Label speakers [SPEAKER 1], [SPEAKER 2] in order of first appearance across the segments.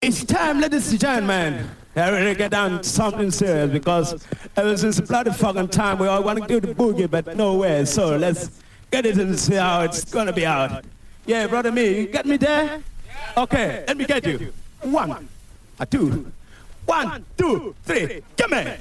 [SPEAKER 1] It's time, ladies and gentlemen. I really get down to something serious because ever since bloody fucking time we all want to do the boogie, but nowhere. So let's get it and see how it's gonna be out. Yeah, brother, me, you get me there? Okay, let me get you. One, a two, one, two, three, come here.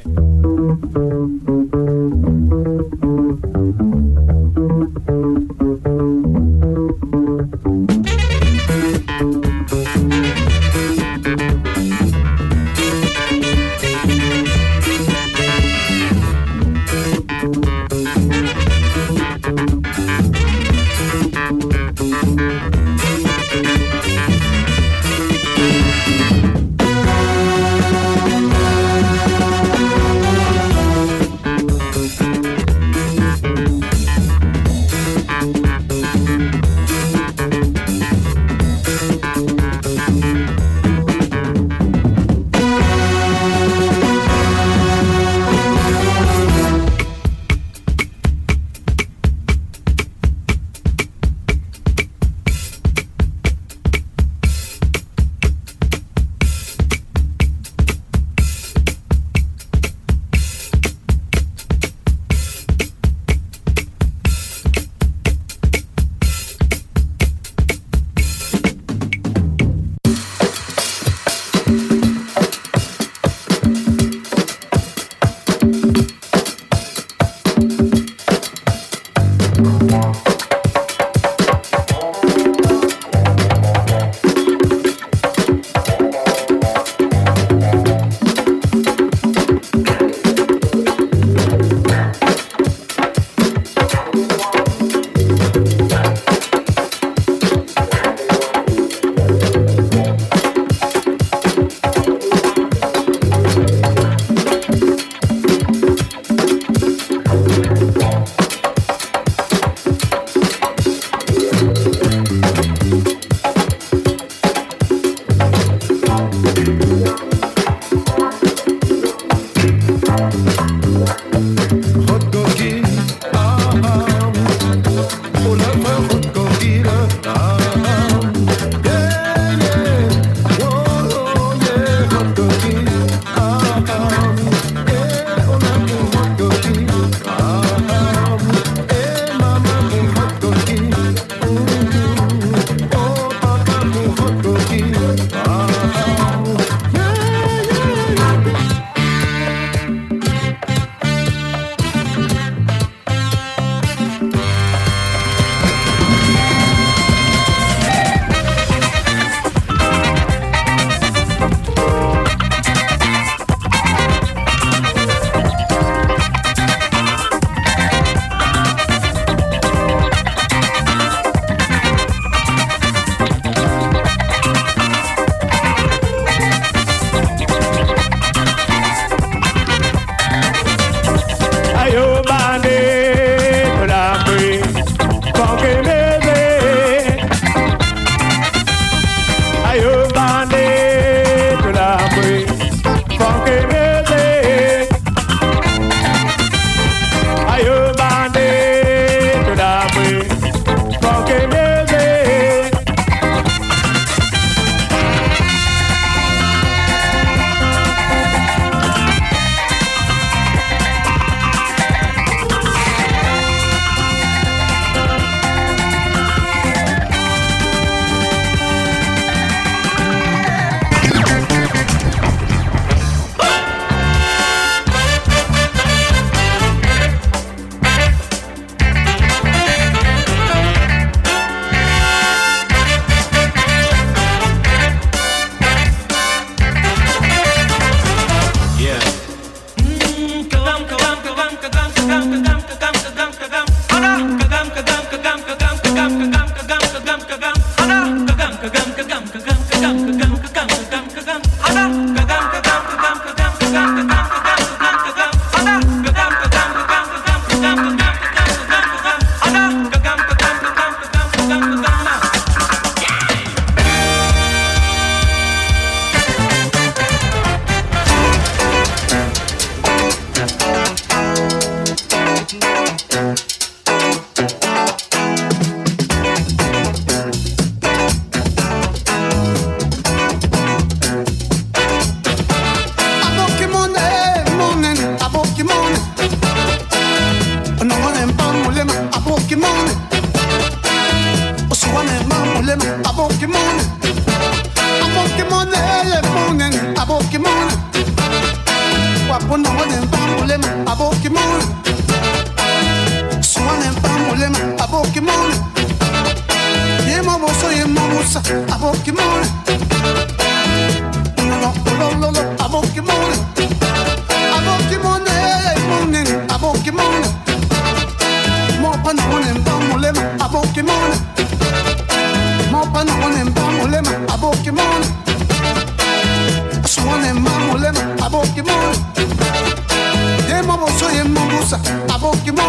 [SPEAKER 2] pousse avant qu'il moule.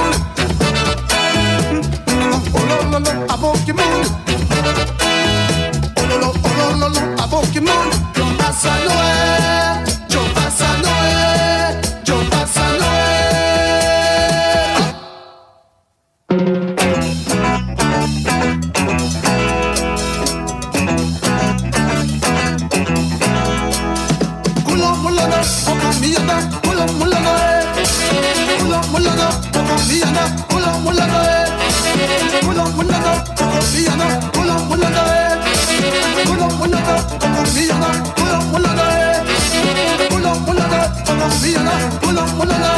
[SPEAKER 2] Oh là là là, avant qu'il moon. Oh là là, oh là là là, avant qu'il moon. Yo passe Noël, yo Noël. me and I.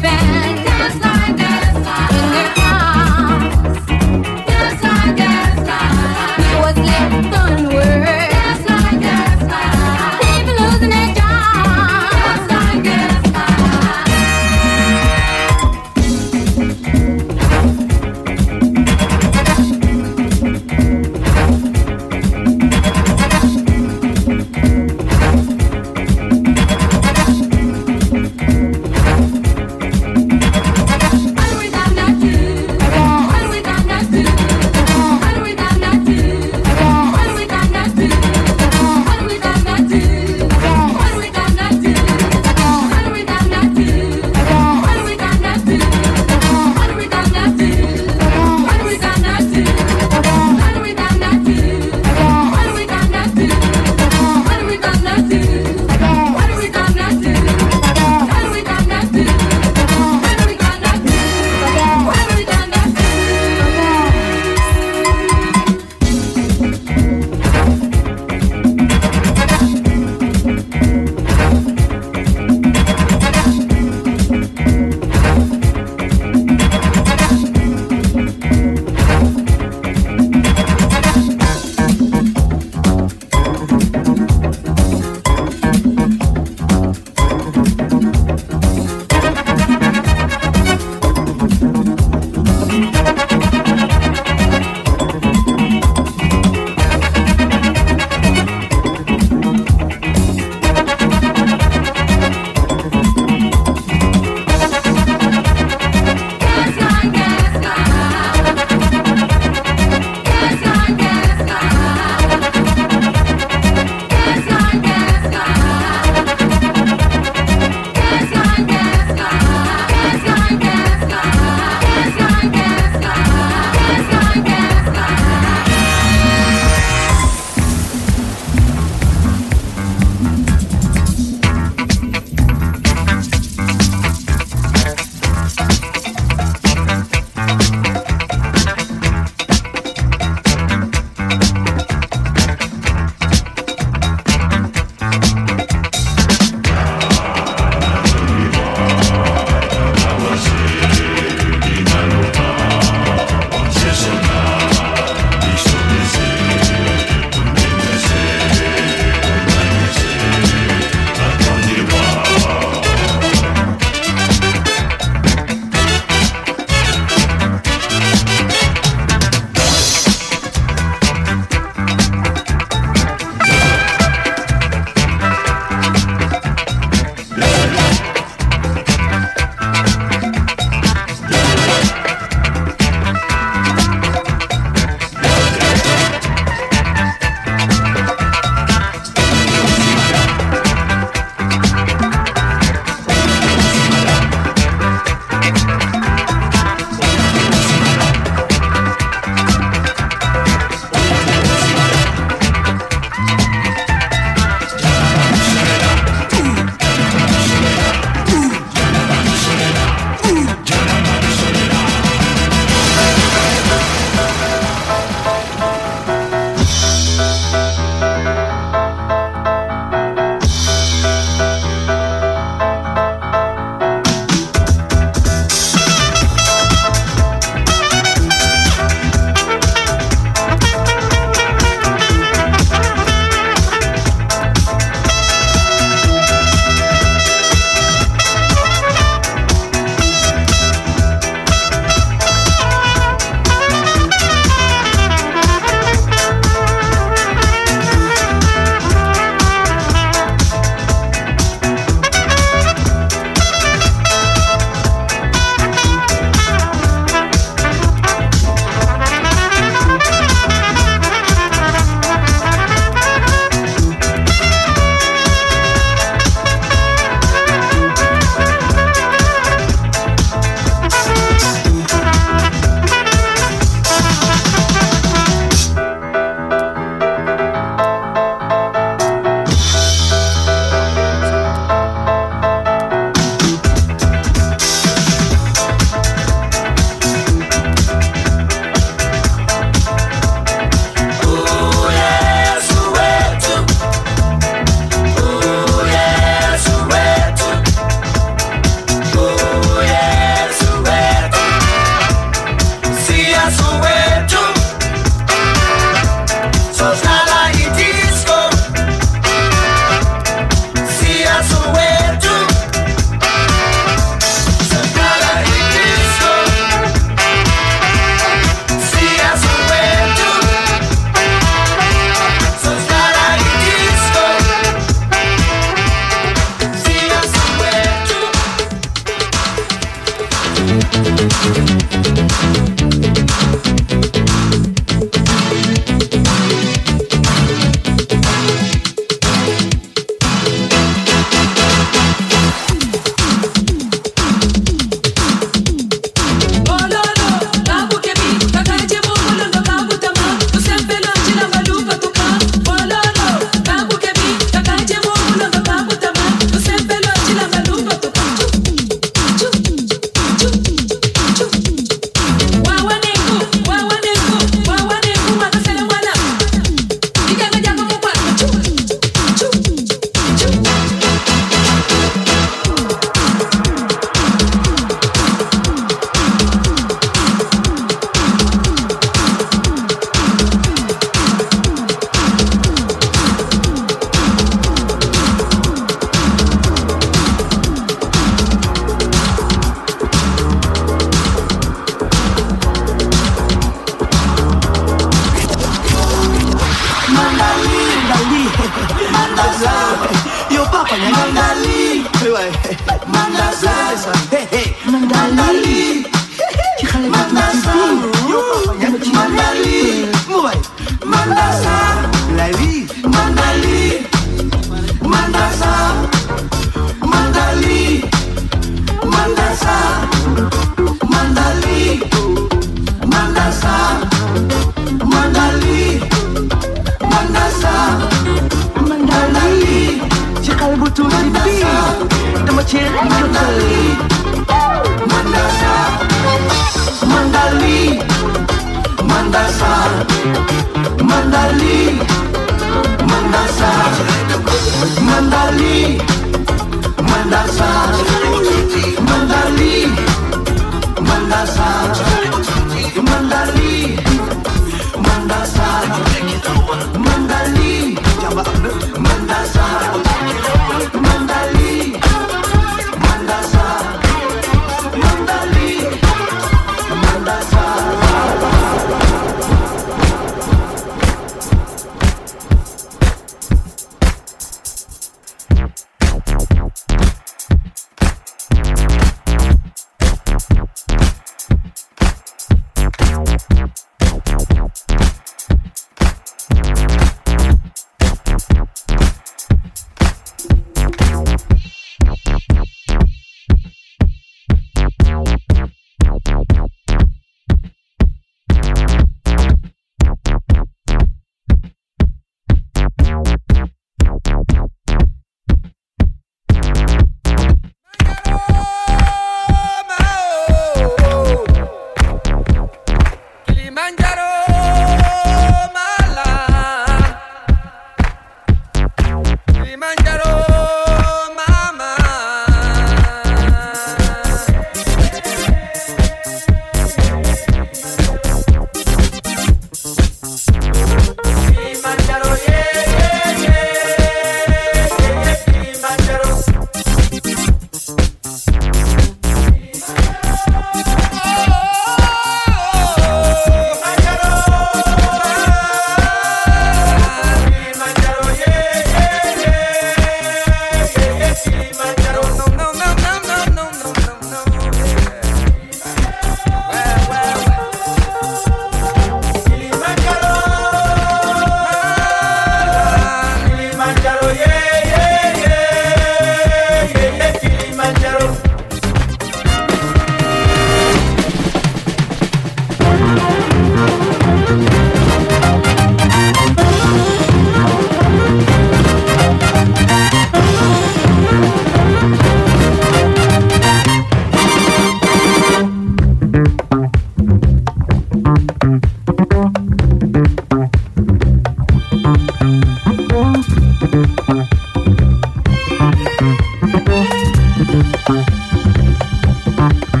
[SPEAKER 2] Yeah.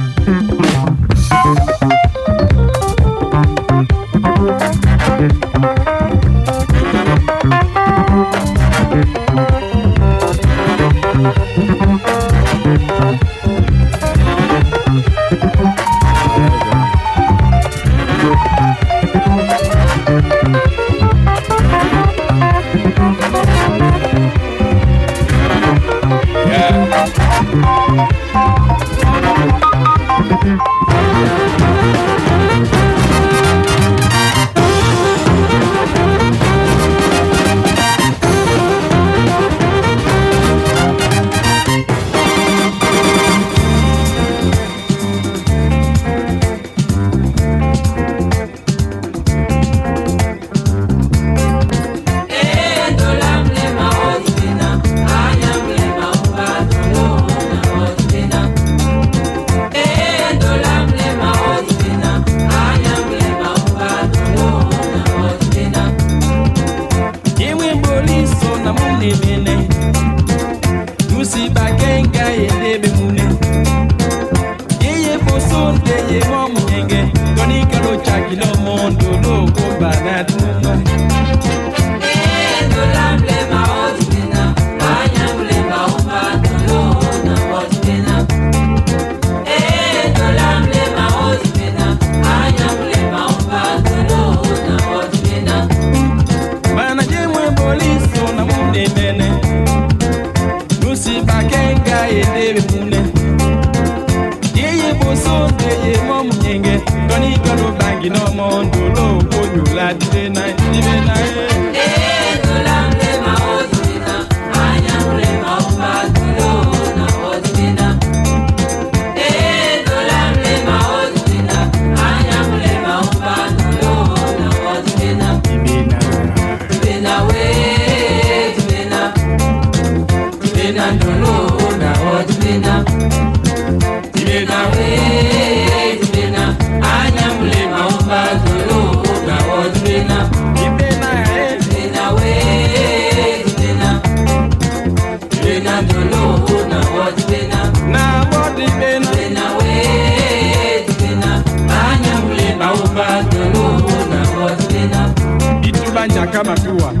[SPEAKER 2] Ituba njaka